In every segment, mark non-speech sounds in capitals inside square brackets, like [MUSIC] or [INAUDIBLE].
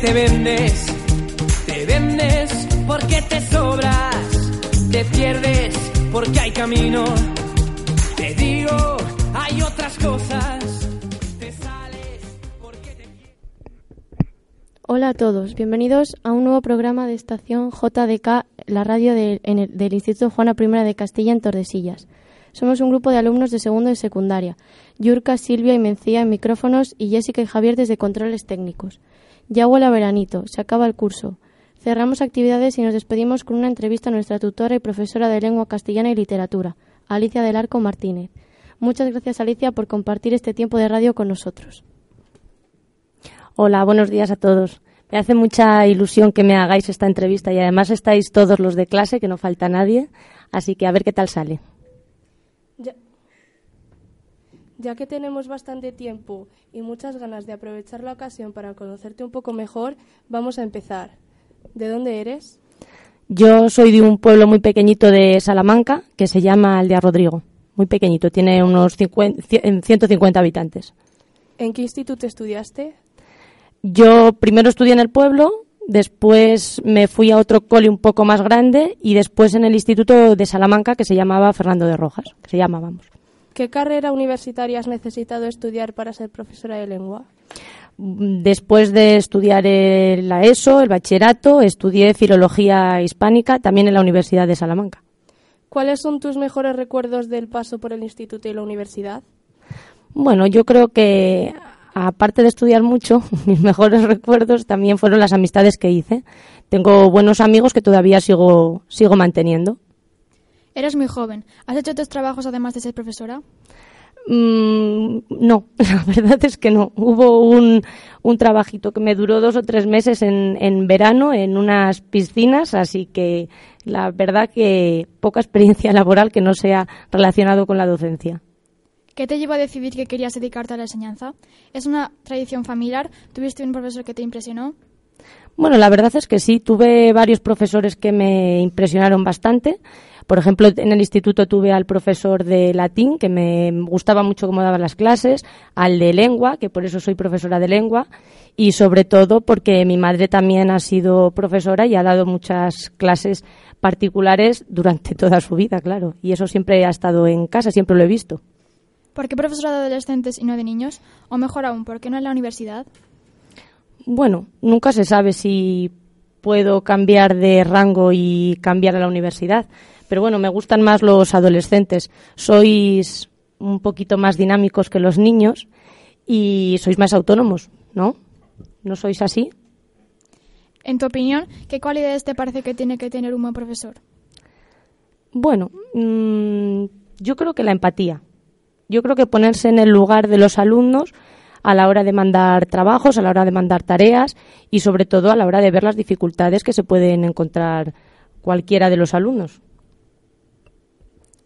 Te vendes, te vendes porque te sobras, te pierdes porque hay camino. Te digo, hay otras cosas. Te sales porque te Hola a todos, bienvenidos a un nuevo programa de estación JDK, la radio del Instituto Juana I de Castilla en Tordesillas. Somos un grupo de alumnos de segundo y secundaria. Yurka, Silvia y Mencía en micrófonos y Jessica y Javier desde controles técnicos. Ya huele a veranito, se acaba el curso. Cerramos actividades y nos despedimos con una entrevista a nuestra tutora y profesora de lengua castellana y literatura, Alicia del Arco Martínez. Muchas gracias Alicia por compartir este tiempo de radio con nosotros. Hola, buenos días a todos. Me hace mucha ilusión que me hagáis esta entrevista y además estáis todos los de clase, que no falta nadie, así que a ver qué tal sale. Ya, ya que tenemos bastante tiempo y muchas ganas de aprovechar la ocasión para conocerte un poco mejor, vamos a empezar. ¿De dónde eres? Yo soy de un pueblo muy pequeñito de Salamanca que se llama Aldea Rodrigo. Muy pequeñito, tiene unos 50 cien- 150 habitantes. ¿En qué instituto estudiaste? Yo primero estudié en el pueblo, después me fui a otro cole un poco más grande y después en el instituto de Salamanca que se llamaba Fernando de Rojas, que se llama, vamos. ¿Qué carrera universitaria has necesitado estudiar para ser profesora de lengua? Después de estudiar el- la ESO, el bachillerato, estudié filología hispánica también en la Universidad de Salamanca. ¿Cuáles son tus mejores recuerdos del paso por el instituto y la universidad? Bueno, yo creo que aparte de estudiar mucho, [LAUGHS] mis mejores recuerdos también fueron las amistades que hice. Tengo buenos amigos que todavía sigo, sigo manteniendo. Eres muy joven. ¿Has hecho otros trabajos además de ser profesora? Mm, no, [LAUGHS] la verdad es que no. Hubo un, un trabajito que me duró dos o tres meses en, en verano en unas piscinas, así que la verdad que poca experiencia [LAUGHS] laboral que no sea relacionado con la docencia. ¿Qué te llevó a decidir que querías dedicarte a la enseñanza? ¿Es una tradición familiar? ¿Tuviste un profesor que te impresionó? Bueno, la verdad es que sí, tuve varios profesores que me impresionaron bastante. Por ejemplo, en el instituto tuve al profesor de latín, que me gustaba mucho cómo daba las clases, al de lengua, que por eso soy profesora de lengua, y sobre todo porque mi madre también ha sido profesora y ha dado muchas clases particulares durante toda su vida, claro. Y eso siempre ha estado en casa, siempre lo he visto. ¿Por qué profesora de adolescentes y no de niños? O mejor aún, ¿por qué no en la universidad? Bueno, nunca se sabe si puedo cambiar de rango y cambiar a la universidad. Pero bueno, me gustan más los adolescentes. Sois un poquito más dinámicos que los niños y sois más autónomos, ¿no? ¿No sois así? En tu opinión, ¿qué cualidades te parece que tiene que tener un buen profesor? Bueno, mm, yo creo que la empatía. Yo creo que ponerse en el lugar de los alumnos a la hora de mandar trabajos, a la hora de mandar tareas y sobre todo a la hora de ver las dificultades que se pueden encontrar cualquiera de los alumnos.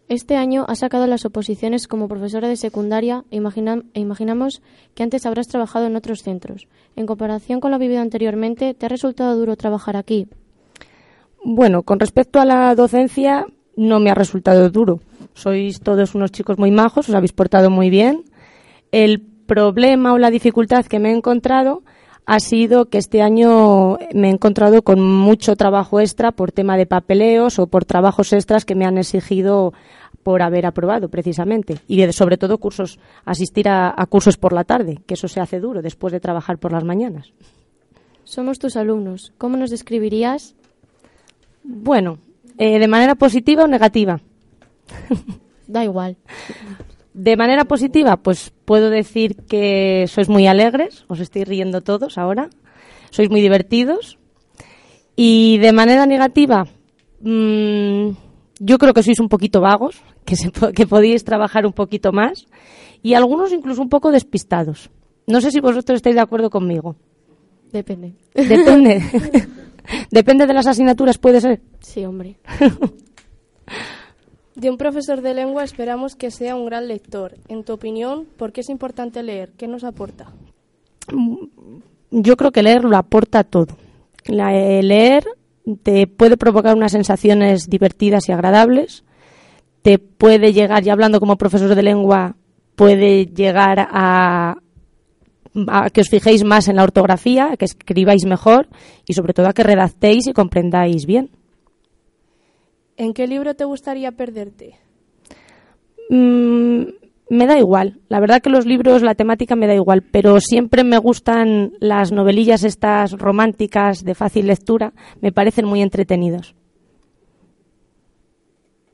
Este año has sacado las oposiciones como profesora de secundaria e, imagina- e imaginamos que antes habrás trabajado en otros centros. En comparación con lo vivido anteriormente, ¿te ha resultado duro trabajar aquí? Bueno, con respecto a la docencia, no me ha resultado duro. Sois todos unos chicos muy majos, os habéis portado muy bien. El problema o la dificultad que me he encontrado ha sido que este año me he encontrado con mucho trabajo extra por tema de papeleos o por trabajos extras que me han exigido por haber aprobado precisamente y de- sobre todo cursos asistir a, a cursos por la tarde que eso se hace duro después de trabajar por las mañanas Somos tus alumnos. ¿Cómo nos describirías? bueno eh, de manera positiva o negativa Da igual. [LAUGHS] De manera positiva, pues puedo decir que sois muy alegres, os estoy riendo todos ahora, sois muy divertidos Y de manera negativa, mm, yo creo que sois un poquito vagos, [LAUGHS] que, se, que podéis trabajar un poquito más y algunos incluso un poco despistados. No sé si vosotros estáis de acuerdo conmigo. Depende. Depende. [LAUGHS] [LAUGHS] Depende de las asignaturas, puede ser. Sí, hombre. De un profesor de lengua esperamos que sea un gran lector. En tu opinión, ¿por qué es importante leer? ¿Qué nos aporta? Yo creo que leer lo aporta todo. La, eh, leer te puede provocar unas sensaciones divertidas y agradables, te puede llegar, y hablando como profesor de lengua, puede llegar a, a que os fijéis más en la ortografía, a que escribáis mejor y sobre todo a que redactéis y comprendáis bien. ¿En qué libro te gustaría perderte? Mm, me da igual. La verdad que los libros, la temática me da igual, pero siempre me gustan las novelillas estas románticas de fácil lectura, me parecen muy entretenidos.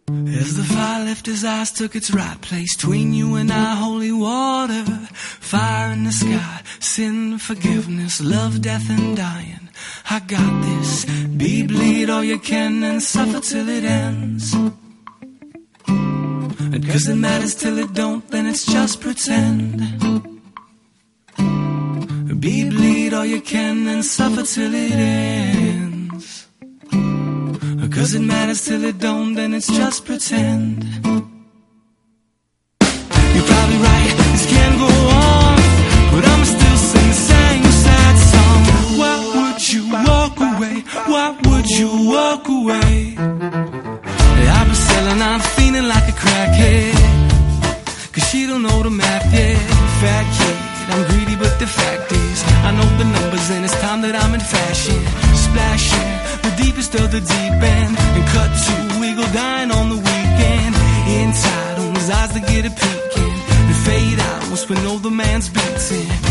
As the fire left his eyes, took its right place between you and I, holy water, fire in the sky, sin, forgiveness, love, death, and dying. I got this. Be bleed all you can and suffer till it ends. Cause it matters till it don't, then it's just pretend. Be bleed all you can and suffer till it ends. Cause it matters till it don't, then it's just pretend. You're probably right, this can't go on. But I'm still sing the same sad song. Why would you walk away? Why would you walk away? I've been selling, I'm feeling like a crackhead. Cause she don't know the math yet. Fat kid, I'm greedy, but the fact is, I know the numbers and it's time that I'm in fashion. Splashing the deepest of the deep end. And cut to wiggle dying on the weekend. Inside on his eyes that get a peeking. And fade out once we know the man's beating.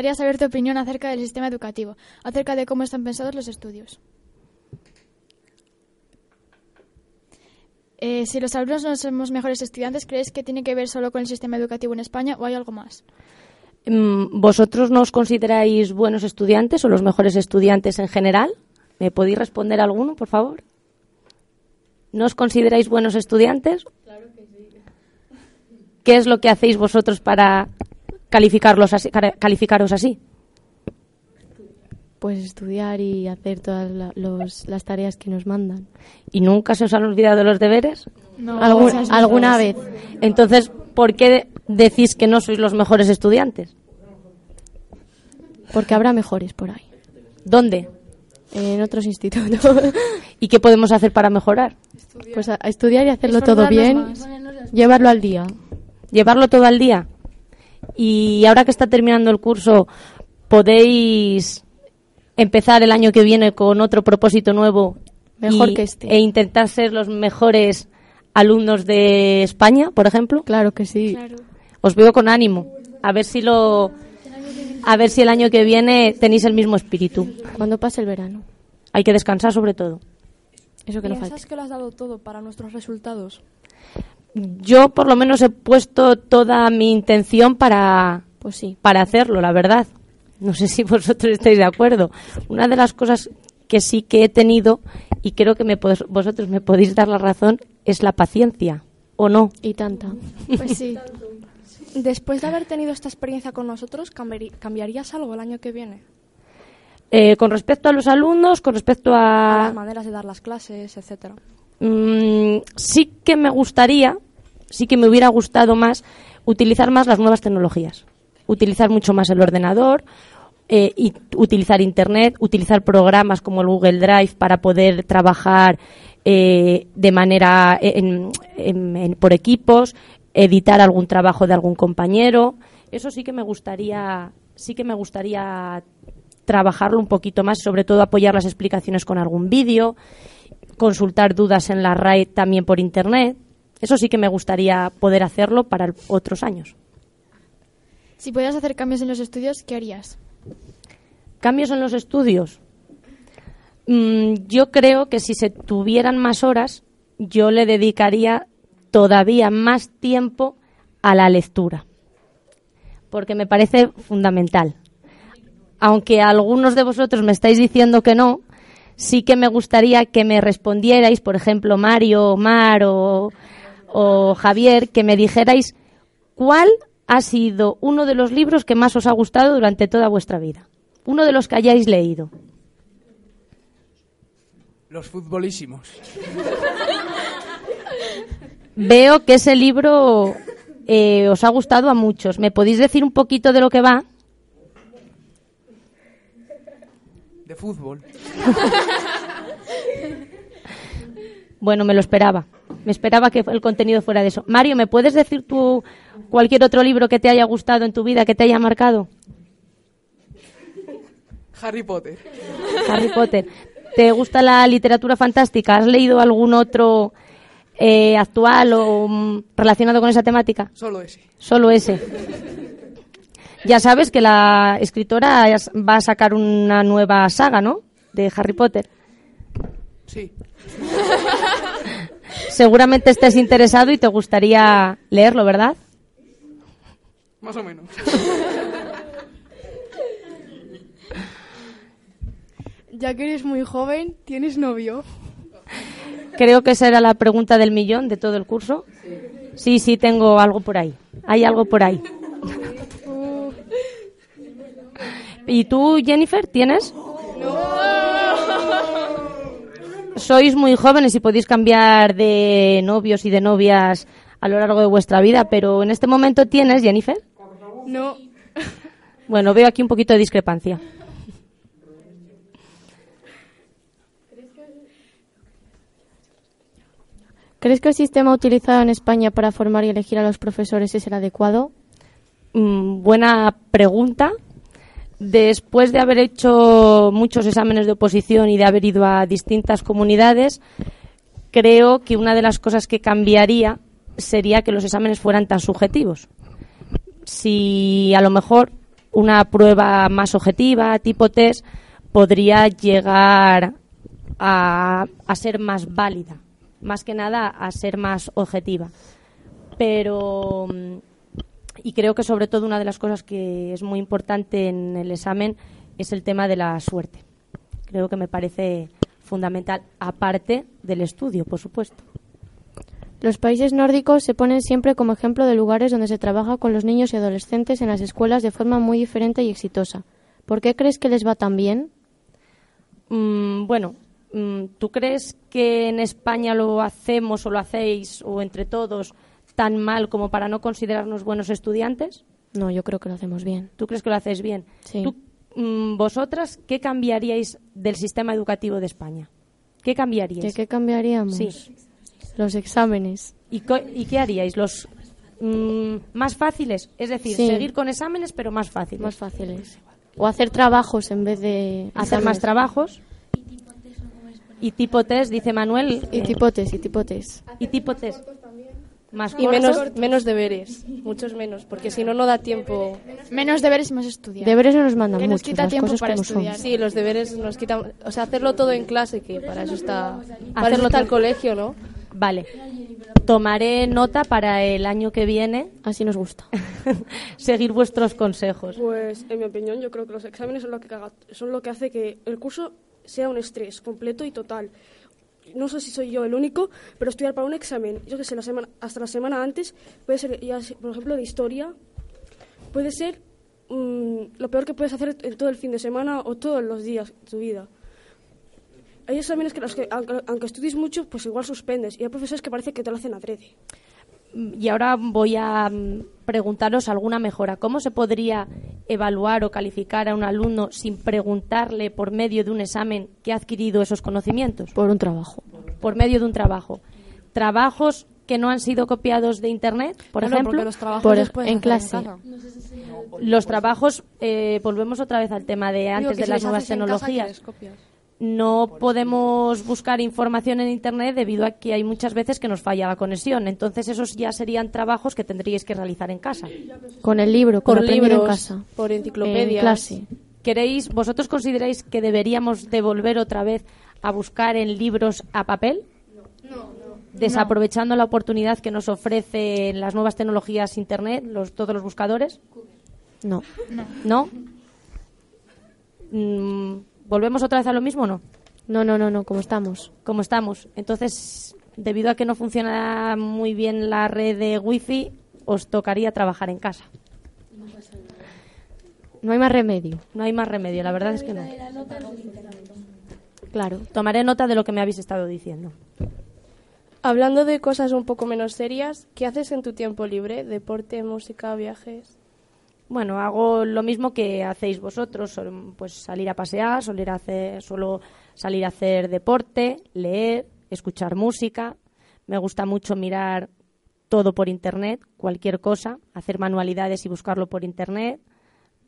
Gustaría saber tu opinión acerca del sistema educativo, acerca de cómo están pensados los estudios. Eh, si los alumnos no somos mejores estudiantes, ¿crees que tiene que ver solo con el sistema educativo en España o hay algo más? Mm, ¿Vosotros no os consideráis buenos estudiantes o los mejores estudiantes en general? ¿Me podéis responder alguno, por favor? ¿No os consideráis buenos estudiantes? Claro que sí. ¿Qué es lo que hacéis vosotros para calificarlos así, calificaros así? Pues estudiar y hacer todas la- los- las tareas que nos mandan. ¿Y nunca se os han olvidado los deberes? Algún- alguna vez. Entonces, ¿por qué decís que no sois los mejores estudiantes? Porque habrá mejores por ahí. ¿Dónde? En otros institutos. [LAUGHS] ¿Y qué podemos hacer para mejorar? pues a, a estudiar y hacerlo todo bien. más. Llevarlo al día. llevarlo todo al día. Y ahora que está terminando el curso, podéis empezar el año que viene con otro propósito nuevo. Mejor y- que este. E intentar ser los mejores alumnos de España, por ejemplo. Claro que sí. Os veo con ánimo. A ver si lo. A ver si el año que viene tenéis el mismo espíritu. Cuando pase el verano. Hay que descansar sobre todo. Eso que no. ¿Piensas que lo has dado todo para nuestros resultados? Yo por lo menos he puesto toda mi intención para, Pues sí. para hacerlo, la verdad. No sé si [LAUGHS] vosotros estáis de acuerdo. Una de las cosas que sí que he tenido y creo que me vosotros me podéis dar la razón, es la paciencia, ¿o no? Y tanta. Pues sí. Después de haber tenido esta experiencia con nosotros, ¿cambiarías algo el año que viene? Eh, con respecto a los alumnos, con respecto A a... las maneras de dar las clases, etcétera. Mm, sí que me gustaría, sí que me hubiera gustado más utilizar más las nuevas tecnologías, utilizar mucho más el ordenador, eh, y utilizar Internet, utilizar programas como el Google Drive para poder trabajar eh, de manera en- en- por equipos, editar algún trabajo de algún compañero. Eso sí que me gustaría, sí que me gustaría trabajarlo un poquito más, sobre todo apoyar las explicaciones con algún vídeo, consultar dudas en la RAE también por internet. Eso sí que me gustaría poder hacerlo para otros años. Si pudieras hacer cambios en los estudios, ¿qué harías? Cambios en los estudios. Mm, yo creo que si se tuvieran más horas, yo le dedicaría todavía más tiempo a la lectura, porque me parece fundamental. Aunque algunos de vosotros me estáis diciendo que no, sí que me gustaría que me respondierais, por ejemplo, Mario, Omar o, o Javier, que me dijerais cuál ha sido uno de los libros que más os ha gustado durante toda vuestra vida. Uno de los que hayáis leído. Los futbolísimos. Veo que ese libro eh, os ha gustado a muchos. ¿Me podéis decir un poquito de lo que va? De fútbol. [LAUGHS] Bueno, me lo esperaba. Me esperaba que el contenido fuera de eso. Mario, ¿me puedes decir tú cualquier otro libro que te haya gustado en tu vida, que te haya marcado? Harry Potter. Harry Potter. ¿Te gusta la literatura fantástica? ¿Has leído algún otro eh, actual o mm, relacionado con esa temática? Solo ese. Solo ese. Ya sabes que la escritora es- va a sacar una nueva saga, ¿no? De Harry Potter. Sí. [LAUGHS] Seguramente estés interesado y te gustaría leerlo, ¿verdad? Más o menos. Ya que eres muy joven, ¿tienes novio? Creo que esa era la pregunta del millón de todo el curso. Sí, sí, tengo algo por ahí. Hay algo por ahí. ¿Y tú, Jennifer, tienes? Sois muy jóvenes y podéis cambiar de novios y de novias a lo largo de vuestra vida, pero en este momento tienes, Jennifer. No. Bueno, veo aquí un poquito de discrepancia. ¿Crees que el sistema utilizado en España para formar y elegir a los profesores es el adecuado? Mm, buena pregunta. Después de haber hecho muchos exámenes de oposición y de haber ido a distintas comunidades, creo que una de las cosas que cambiaría sería que los exámenes fueran tan subjetivos. Si a lo mejor una prueba más objetiva, tipo test, podría llegar a, a ser más válida, más que nada a ser más objetiva. Pero mm, y creo que sobre todo una de las cosas que es muy importante en el examen es el tema de la suerte. Creo que me parece fundamental, aparte del estudio, por supuesto. Los países nórdicos se ponen siempre como ejemplo de lugares donde se trabaja con los niños y adolescentes en las escuelas de forma muy diferente y exitosa. ¿Por qué crees que les va tan bien? Mm, bueno, mm, ¿tú crees que en España lo hacemos o lo hacéis o entre todos tan mal como para no considerarnos buenos estudiantes? No, yo creo que lo hacemos bien. ¿Tú crees que lo hacéis bien? Sí. ¿Tú, mm, ¿Vosotras qué cambiaríais del sistema educativo de España? ¿Qué cambiaríais? ¿De qué cambiaríamos? Sí. Los exámenes. ¿Y, co- y qué haríais? ¿Los mm, más fáciles? Es decir, Sí. seguir con exámenes, pero más fáciles. Más fáciles. O hacer trabajos en vez de... Hacer más trabajos. Y tipo test, dice Manuel. Y tipo test, y tipo test. y tipo test. Más Y menos, menos deberes, muchos menos, porque si no, no da tiempo. Menos deberes y más estudiar. Deberes no nos mandan Que nos muchos, quita las tiempo cosas para como son. estudiar. Sí, los deberes nos quitan. O sea, hacerlo todo en clase, que para eso está. Para Hacerlo está el colegio, ¿no? Vale. Tomaré nota para el año que viene Así nos gusta. [LAUGHS] seguir vuestros consejos. Pues, en mi opinión, yo creo que los exámenes son lo que, caga- son lo que hace que el curso sea un estrés completo y total. No sé si soy yo el único, pero estudiar para un examen, yo que sé, la semana, hasta la semana antes, puede ser, ya, por ejemplo, de historia, puede ser mm, lo peor que puedes hacer en todo el fin de semana o todos los días de tu vida. Hay exámenes que, los que aunque, aunque estudies mucho, pues igual suspendes. Y hay profesores que parece que te lo hacen adrede. Y ahora voy a mm, preguntaros alguna mejora. ¿Cómo se podría evaluar o calificar a un alumno sin preguntarle por medio de un examen que ha adquirido esos conocimientos? Por un trabajo. Por medio de un trabajo. Trabajos que no han sido copiados de Internet, por ejemplo. porque los trabajos Por- los puedes en clase. Los trabajos, eh, volvemos otra vez al tema de antes de si las nuevas tecnologías. No podemos buscar información en Internet debido a que hay muchas veces que nos falla la conexión. Entonces, esos ya serían trabajos que tendríais que realizar en casa. Con el libro, con Por libros, en casa. por En enciclopedias. clase. ¿Queréis, vosotros consideráis que deberíamos devolver otra vez a buscar en libros a papel? Desaprovechando la oportunidad que nos ofrecen las nuevas tecnologías Internet, los, todos los buscadores. No. ¿No? Mm, ¿Volvemos otra vez a lo mismo o no? No, no, no, no, como estamos. Como estamos. Entonces, debido a que no funciona muy bien la red de wifi, os tocaría trabajar en casa. No hay más remedio. No hay más remedio, la verdad es que no. Claro. Tomaré nota de lo que me habéis estado diciendo. Hablando de cosas un poco menos serias, ¿qué haces en tu tiempo libre? ¿Deporte, música, viajes? Bueno, hago lo mismo que hacéis vosotros, pues salir a pasear, hacer, solo salir a hacer deporte, leer, escuchar música. Me gusta mucho mirar todo por internet, cualquier cosa, hacer manualidades y buscarlo por internet.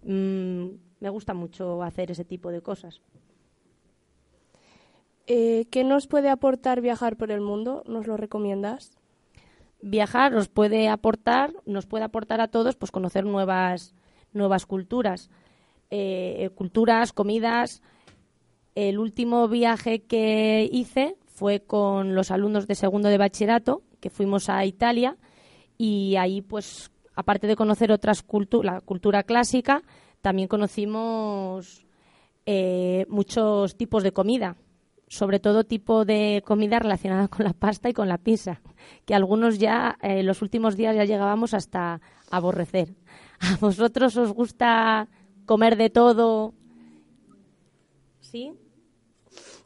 Mm, me gusta mucho hacer ese tipo de cosas. Eh, ¿Qué nos puede aportar viajar por el mundo? ¿Nos lo recomiendas? Viajar nos puede aportar, nos puede aportar a todos, pues conocer nuevas, nuevas culturas, Eh, culturas, comidas. El último viaje que hice fue con los alumnos de segundo de bachillerato, que fuimos a Italia y ahí, pues, aparte de conocer otras culturas, la cultura clásica, también conocimos eh, muchos tipos de comida, sobre todo tipo de comida relacionada con la pasta y con la pizza, que algunos ya en los últimos días ya llegábamos hasta aborrecer. ¿A vosotros os gusta comer de todo? ¿Sí?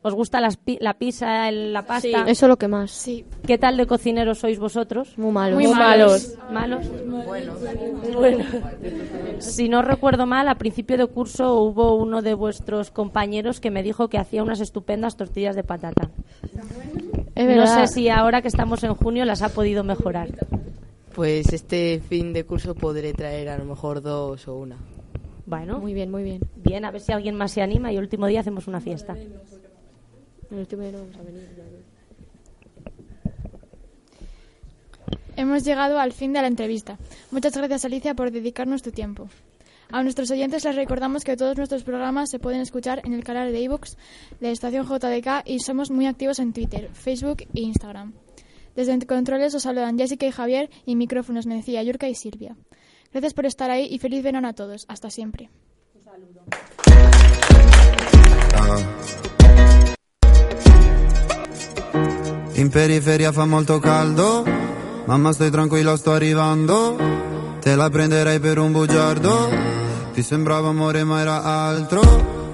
¿Os gusta las pi- la pizza, el- la pasta? Eso es lo que más. Sí. ¿Qué tal de cocineros sois vosotros? Muy malos. Muy malos. ¿Malos? Bueno, Si no recuerdo mal, a principio de curso hubo uno de vuestros compañeros que me dijo que hacía unas estupendas tortillas de patata. Es No sé si ahora que estamos en junio las ha podido mejorar. Pues este fin de curso podré traer a lo mejor dos o una. Bueno, Muy bien, muy bien. bien, a ver si alguien más se anima y el último día hacemos una fiesta. El último día no vamos a venir. Hemos llegado al fin de la entrevista. Muchas gracias, Alicia, por dedicarnos tu tiempo. A nuestros oyentes les recordamos que todos nuestros programas se pueden escuchar en el canal de iVoox de Estación JDK y somos muy activos en Twitter, Facebook e Instagram. Desde Controles os saludan Jessica y Javier y micrófonos Mencía, Yurka y Silvia. Gracias por estar ahí y feliz verano a todos. Hasta siempre. In periferia fa molto caldo, mamma stai tranquilla sto arrivando, te la prenderei per un bugiardo, ti sembrava amore ma era altro.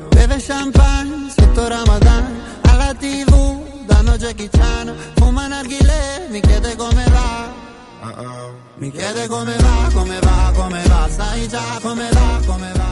Beve champagne sotto Ramadan, alla tv danno Jackie Chan, fuma narghile, mi chiede come va. Mi chiede come va, come va, come va, sai già come va, come va, come va.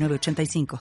906985.